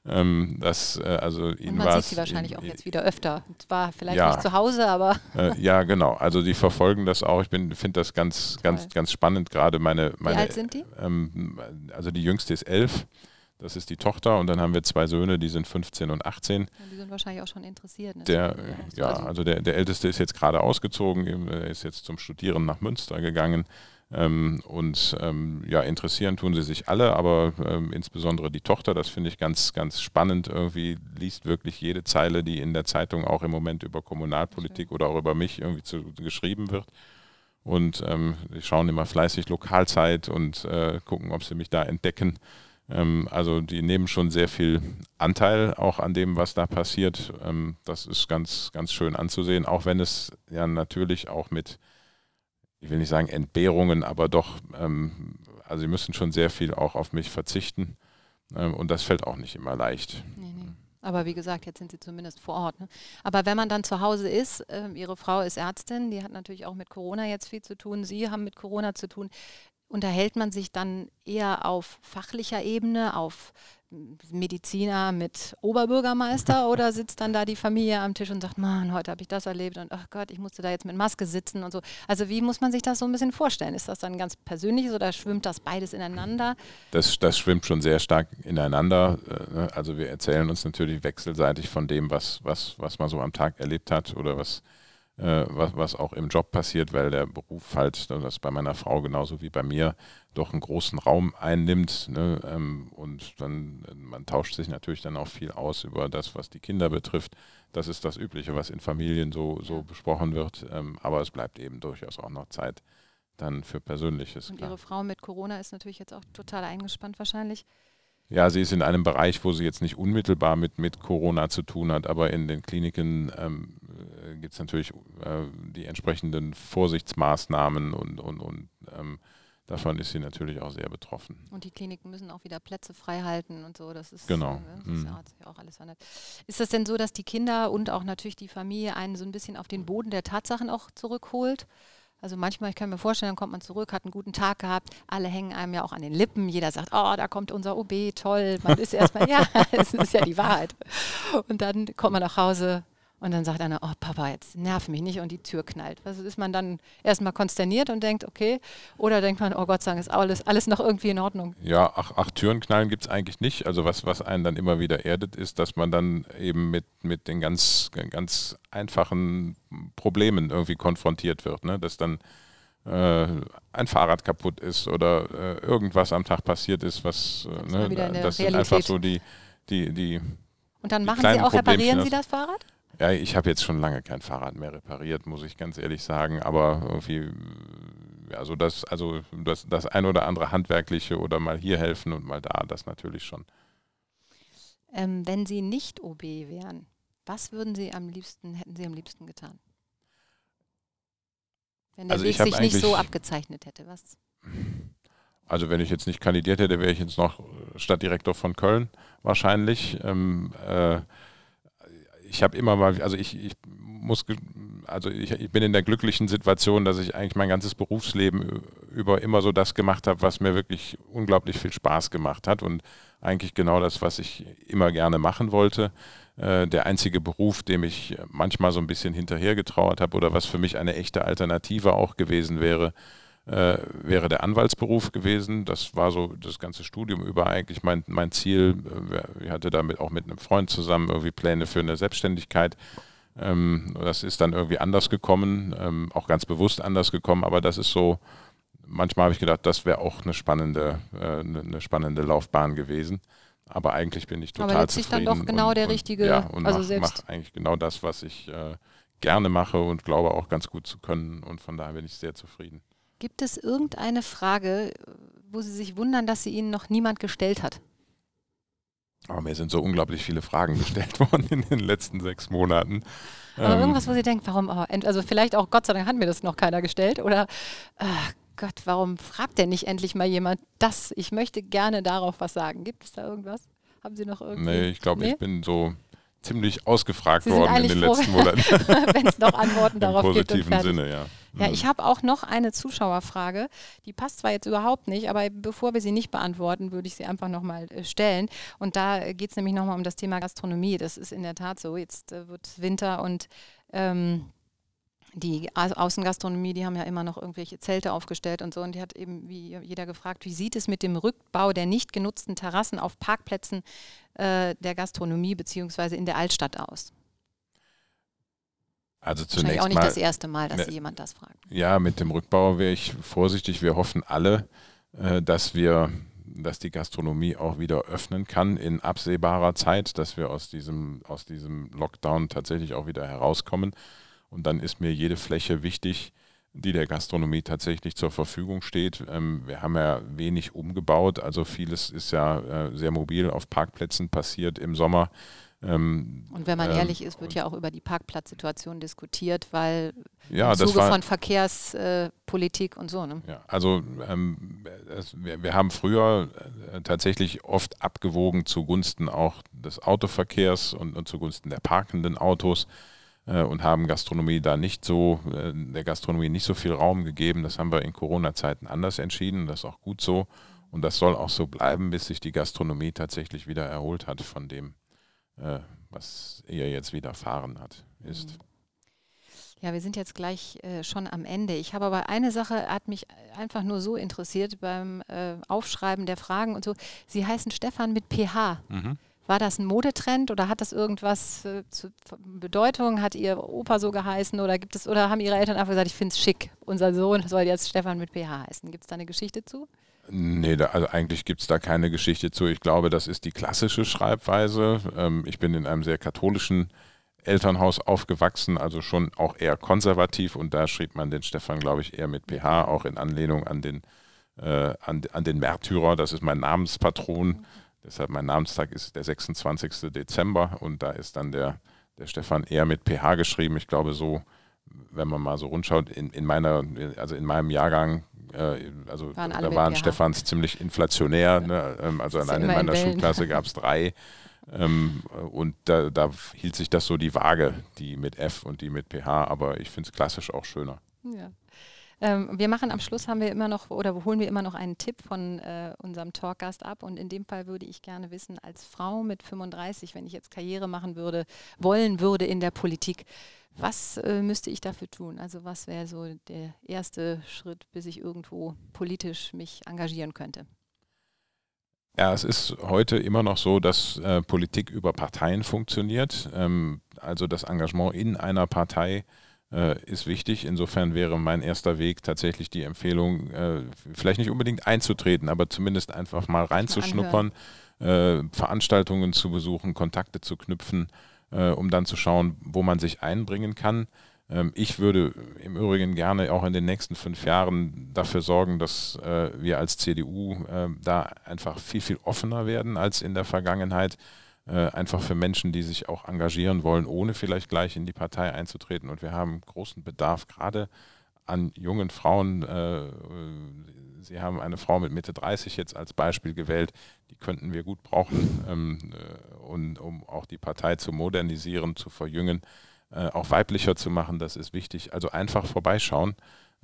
Ähm, das, äh, also und man sieht sie wahrscheinlich in, auch jetzt wieder öfter. Zwar vielleicht ja, nicht zu Hause, aber. Äh, ja, genau. Also die verfolgen das auch. Ich finde das ganz, ganz, ganz spannend. Gerade meine, meine. Wie alt sind die? Ähm, also die jüngste ist elf. Das ist die Tochter und dann haben wir zwei Söhne, die sind 15 und 18. Ja, die sind wahrscheinlich auch schon interessiert. Ne? Der, ja, also der, der Älteste ist jetzt gerade ausgezogen, er ist jetzt zum Studieren nach Münster gegangen. Ähm, und ähm, ja, interessieren tun sie sich alle, aber ähm, insbesondere die Tochter, das finde ich ganz, ganz spannend. Irgendwie liest wirklich jede Zeile, die in der Zeitung auch im Moment über Kommunalpolitik oder auch über mich irgendwie zu, geschrieben wird. Und ähm, sie schauen immer fleißig Lokalzeit und äh, gucken, ob sie mich da entdecken. Ähm, also die nehmen schon sehr viel Anteil auch an dem, was da passiert. Ähm, das ist ganz, ganz schön anzusehen, auch wenn es ja natürlich auch mit, ich will nicht sagen Entbehrungen, aber doch, ähm, also sie müssen schon sehr viel auch auf mich verzichten. und das fällt auch nicht immer leicht. Nee, nee. Aber wie gesagt, jetzt sind Sie zumindest vor Ort. Ne? Aber wenn man dann zu Hause ist, äh, Ihre Frau ist Ärztin, die hat natürlich auch mit Corona jetzt viel zu tun, Sie haben mit Corona zu tun. Unterhält man sich dann eher auf fachlicher Ebene, auf Mediziner mit Oberbürgermeister oder sitzt dann da die Familie am Tisch und sagt, Mann, heute habe ich das erlebt und ach Gott, ich musste da jetzt mit Maske sitzen und so. Also wie muss man sich das so ein bisschen vorstellen? Ist das dann ganz persönliches oder schwimmt das beides ineinander? Das, das schwimmt schon sehr stark ineinander. Äh, ne? Also wir erzählen uns natürlich wechselseitig von dem, was, was, was man so am Tag erlebt hat oder was, äh, was, was auch im Job passiert, weil der Beruf halt, das bei meiner Frau genauso wie bei mir, doch einen großen Raum einnimmt. Ne? Ähm, und dann, man tauscht sich natürlich dann auch viel aus über das, was die Kinder betrifft. Das ist das Übliche, was in Familien so, so besprochen wird. Ähm, aber es bleibt eben durchaus auch noch Zeit dann für Persönliches. Und klar. Ihre Frau mit Corona ist natürlich jetzt auch total eingespannt wahrscheinlich. Ja, sie ist in einem Bereich, wo sie jetzt nicht unmittelbar mit, mit Corona zu tun hat, aber in den Kliniken ähm, äh, gibt es natürlich äh, die entsprechenden Vorsichtsmaßnahmen und, und, und ähm, davon ist sie natürlich auch sehr betroffen. Und die Kliniken müssen auch wieder Plätze frei halten und so. Das ist, Genau. äh, das ist Mhm. ja, hat sich auch alles verändert. Ist das denn so, dass die Kinder und auch natürlich die Familie einen so ein bisschen auf den Boden der Tatsachen auch zurückholt? Also manchmal, ich kann mir vorstellen, dann kommt man zurück, hat einen guten Tag gehabt, alle hängen einem ja auch an den Lippen, jeder sagt, oh, da kommt unser OB, toll. Man ist erstmal, ja, es ist ja die Wahrheit. Und dann kommt man nach Hause und dann sagt einer, oh Papa, jetzt nerv mich nicht und die Tür knallt. Also ist man dann erstmal konsterniert und denkt, okay, oder denkt man, oh Gott sei Dank, ist alles, alles noch irgendwie in Ordnung. Ja, ach, ach Türenknallen gibt es eigentlich nicht. Also was, was einen dann immer wieder erdet, ist, dass man dann eben mit, mit den ganz, ganz einfachen Problemen irgendwie konfrontiert wird. Ne? Dass dann äh, ein Fahrrad kaputt ist oder äh, irgendwas am Tag passiert ist, was äh, ne, das sind einfach Realität. so die, die, die Und dann machen Sie auch, reparieren Sie das Fahrrad? Ja, ich habe jetzt schon lange kein Fahrrad mehr repariert, muss ich ganz ehrlich sagen. Aber irgendwie, ja, so das, also das, das ein oder andere handwerkliche oder mal hier helfen und mal da, das natürlich schon. Ähm, wenn Sie nicht OB wären, was würden Sie am liebsten, hätten Sie am liebsten getan? Wenn der Also Weg sich nicht so abgezeichnet hätte, was? Also wenn ich jetzt nicht kandidiert hätte, wäre ich jetzt noch Stadtdirektor von Köln wahrscheinlich. Ähm, äh, ich habe immer mal, also ich, ich muss, also ich, ich bin in der glücklichen Situation, dass ich eigentlich mein ganzes Berufsleben über immer so das gemacht habe, was mir wirklich unglaublich viel Spaß gemacht hat und eigentlich genau das, was ich immer gerne machen wollte. Äh, der einzige Beruf, dem ich manchmal so ein bisschen hinterhergetrauert habe oder was für mich eine echte Alternative auch gewesen wäre, äh, wäre der Anwaltsberuf gewesen. Das war so das ganze Studium über eigentlich mein, mein Ziel. Äh, Ich hatte damit auch mit einem Freund zusammen irgendwie Pläne für eine Selbstständigkeit. Ähm, das ist dann irgendwie anders gekommen, ähm, auch ganz bewusst anders gekommen, aber das ist so, manchmal habe ich gedacht, das wäre auch eine spannende, äh, eine, spannende Laufbahn gewesen. Aber eigentlich bin ich Aber total letztlich dann zufrieden. doch genau und, der und, richtige- Ja, und also mach, selbst- mach eigentlich genau das, was ich äh, gerne mache und glaube auch ganz gut zu können. Und von daher bin ich sehr zufrieden. Gibt es irgendeine Frage, wo Sie sich wundern, dass sie Ihnen noch niemand gestellt hat? Aber mir sind so unglaublich viele Fragen gestellt worden in den letzten sechs Monaten. Aber Ähm, irgendwas, wo Sie denken, warum, oh, also vielleicht auch, Gott sei Dank hat mir das noch keiner gestellt oder, ach Gott, warum fragt denn nicht endlich mal jemand das? Ich möchte gerne darauf was sagen. Gibt es da irgendwas? Haben Sie noch irgendwie? Nee, ich glaube, Nee? ich bin so ziemlich ausgefragt worden in den froh, letzten Monaten. wenn es noch Antworten Im darauf gibt. und positiven. Sinne, ja. Ja, Mhm. ich habe auch noch eine Zuschauerfrage. Die passt zwar jetzt überhaupt nicht, aber bevor wir sie nicht beantworten, würde ich sie einfach nochmal äh, stellen. Und da geht es nämlich nochmal um das Thema Gastronomie. Das ist in der Tat so. Jetzt äh, wird Winter und ähm, die Au- Außengastronomie, die haben ja immer noch irgendwelche Zelte aufgestellt und so. Und die hat eben wie jeder gefragt, wie sieht es mit dem Rückbau der nicht genutzten Terrassen auf Parkplätzen äh, der Gastronomie beziehungsweise in der Altstadt aus? Also zunächst auch nicht mal, das erste Mal, dass Ne. jemand das fragt. ja, mit dem Rückbau wäre ich vorsichtig. Wir hoffen alle, äh, dass wir, dass die Gastronomie auch wieder öffnen kann in absehbarer Zeit, dass wir aus diesem, aus diesem Lockdown tatsächlich auch wieder herauskommen. Und dann ist mir jede Fläche wichtig, die der Gastronomie tatsächlich zur Verfügung steht. Ähm, wir haben ja wenig umgebaut, also vieles ist ja äh, sehr mobil auf Parkplätzen passiert im Sommer. Ähm, Und wenn man ähm, ehrlich ist, wird ja auch über die Parkplatzsituation diskutiert, weil ja, im Zuge war, von Verkehrspolitik und so. Ne? Ja, also ähm, es, wir, wir haben früher äh, tatsächlich oft abgewogen zugunsten auch des Autoverkehrs und, und zugunsten der parkenden Autos und haben Gastronomie da nicht so, äh, der Gastronomie nicht so viel Raum gegeben. Das haben wir in Corona-Zeiten anders entschieden. Das ist auch gut so. Und das soll auch so bleiben, bis sich die Gastronomie tatsächlich wieder erholt hat von dem, äh, was ihr jetzt widerfahren hat, ist. Ja, wir sind jetzt gleich äh, schon am Ende. Ich habe aber eine Sache, hat mich einfach nur so interessiert beim äh, Aufschreiben der Fragen und so. Sie heißen Stefan mit PH. Mhm. War das ein Modetrend oder hat das irgendwas äh, zu Bedeutung? Hat Ihr Opa so geheißen oder gibt es oder haben Ihre Eltern einfach gesagt, ich finde es schick, unser Sohn soll jetzt Stefan mit PH heißen? Gibt es da eine Geschichte zu? Nee, da, also eigentlich gibt es da keine Geschichte zu. Ich glaube, das ist die klassische Schreibweise. Ähm, ich bin in einem sehr katholischen Elternhaus aufgewachsen, also schon auch eher konservativ und da schrieb man den Stefan, glaube ich, eher mit PH, auch in Anlehnung an den, äh, an, an den Märtyrer. Das ist mein Namenspatron. Deshalb mein Namenstag ist der 26. Dezember und da ist dann der, der Stefan eher mit PH geschrieben. Ich glaube, so, wenn man mal so rundschaut, in, in meiner, also in meinem Jahrgang äh, also waren da waren Stefans ziemlich inflationär, ne? ähm, also allein in meiner in Schulklasse gab es drei. Ähm, und da, da, hielt sich das so die Waage, die mit F und die mit PH, aber ich finde es klassisch auch schöner. Ja. Ähm, wir machen am Schluss haben wir immer noch oder holen wir immer noch einen Tipp von äh, unserem Talkgast ab und in dem Fall würde ich gerne wissen, als Frau mit 35, wenn ich jetzt Karriere machen würde, wollen würde in der Politik, was äh, müsste ich dafür tun? Also was wäre so der erste Schritt, bis ich irgendwo politisch mich engagieren könnte? Ja, es ist heute immer noch so, dass äh, Politik über Parteien funktioniert. Ähm, also das Engagement in einer Partei äh, ist wichtig. Insofern wäre mein erster Weg tatsächlich die Empfehlung, äh, vielleicht nicht unbedingt einzutreten, aber zumindest einfach mal reinzuschnuppern, äh, Veranstaltungen zu besuchen, Kontakte zu knüpfen, äh, um dann zu schauen, wo man sich einbringen kann. Ähm, ich würde im Übrigen gerne auch in den nächsten fünf Jahren dafür sorgen, dass äh, wir als CDU äh, da einfach viel, viel offener werden als in der Vergangenheit. Äh, einfach für Menschen, die sich auch engagieren wollen, ohne vielleicht gleich in die Partei einzutreten. Und wir haben großen Bedarf gerade an jungen Frauen. Äh, Sie haben eine Frau mit Mitte 30 jetzt als Beispiel gewählt. Die könnten wir gut brauchen, ähm, äh, um auch die Partei zu modernisieren, zu verjüngen, auch weiblicher zu machen. Das ist wichtig. Also einfach vorbeischauen.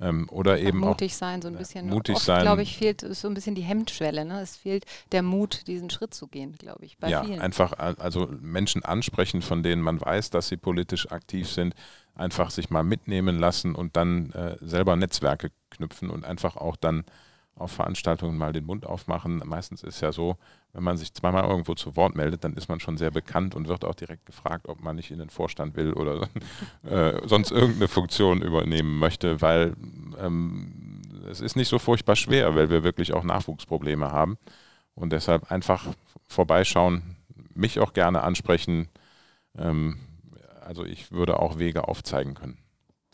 Ähm, oder eben mutig auch, sein, so ein bisschen. Mutig Oft, sein. glaube ich, fehlt so ein bisschen die Hemmschwelle. Ne? Es fehlt der Mut, diesen Schritt zu gehen, glaube ich. ja, vielen. einfach also Menschen ansprechen, von denen man weiß, dass sie politisch aktiv sind, einfach sich mal mitnehmen lassen und dann äh, selber Netzwerke knüpfen und einfach auch dann auf Veranstaltungen mal den Mund aufmachen. Meistens ist ja so, wenn man sich zweimal irgendwo zu Wort meldet, dann ist man schon sehr bekannt und wird auch direkt gefragt, ob man nicht in den Vorstand will oder äh, sonst irgendeine Funktion übernehmen möchte, weil ähm, es ist nicht so furchtbar schwer, weil wir wirklich auch Nachwuchsprobleme haben. Und deshalb einfach vorbeischauen, mich auch gerne ansprechen. Ähm, also ich würde auch Wege aufzeigen können.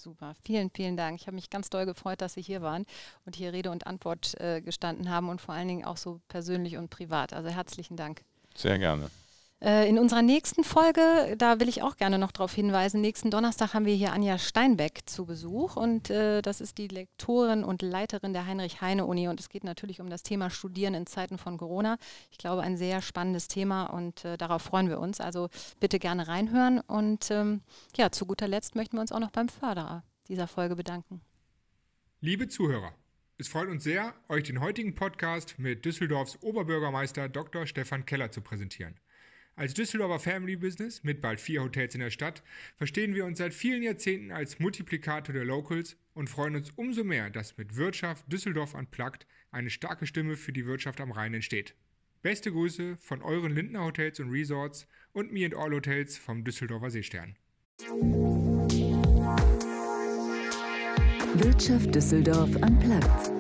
Super, vielen, vielen Dank. Ich habe mich ganz doll gefreut, dass Sie hier waren und hier Rede und Antwort äh, gestanden haben und vor allen Dingen auch so persönlich und privat. Also herzlichen Dank. Sehr gerne. Äh, in unserer nächsten Folge, da will ich auch gerne noch darauf hinweisen, nächsten Donnerstag haben wir hier Anja Steinbeck zu Besuch und äh, das ist die Lektorin und Leiterin der Heinrich-Heine-Uni und es geht natürlich um das Thema Studieren in Zeiten von Corona. Ich glaube, ein sehr spannendes Thema und äh, darauf freuen wir uns. Also bitte gerne reinhören und ähm, ja, zu guter Letzt möchten wir uns auch noch beim Förderer dieser Folge bedanken. Liebe Zuhörer, es freut uns sehr, euch den heutigen Podcast mit Düsseldorfs Oberbürgermeister Dr. Stefan Keller zu präsentieren. Als Düsseldorfer Family Business mit bald vier Hotels in der Stadt verstehen wir uns seit vielen Jahrzehnten als Multiplikator der Locals und freuen uns umso mehr, dass mit Wirtschaft Düsseldorf Unplugged eine starke Stimme für die Wirtschaft am Rhein entsteht. Beste Grüße von euren Lindner Hotels und Resorts und Me and All Hotels vom Düsseldorfer Seestern. Wirtschaft Düsseldorf Unplugged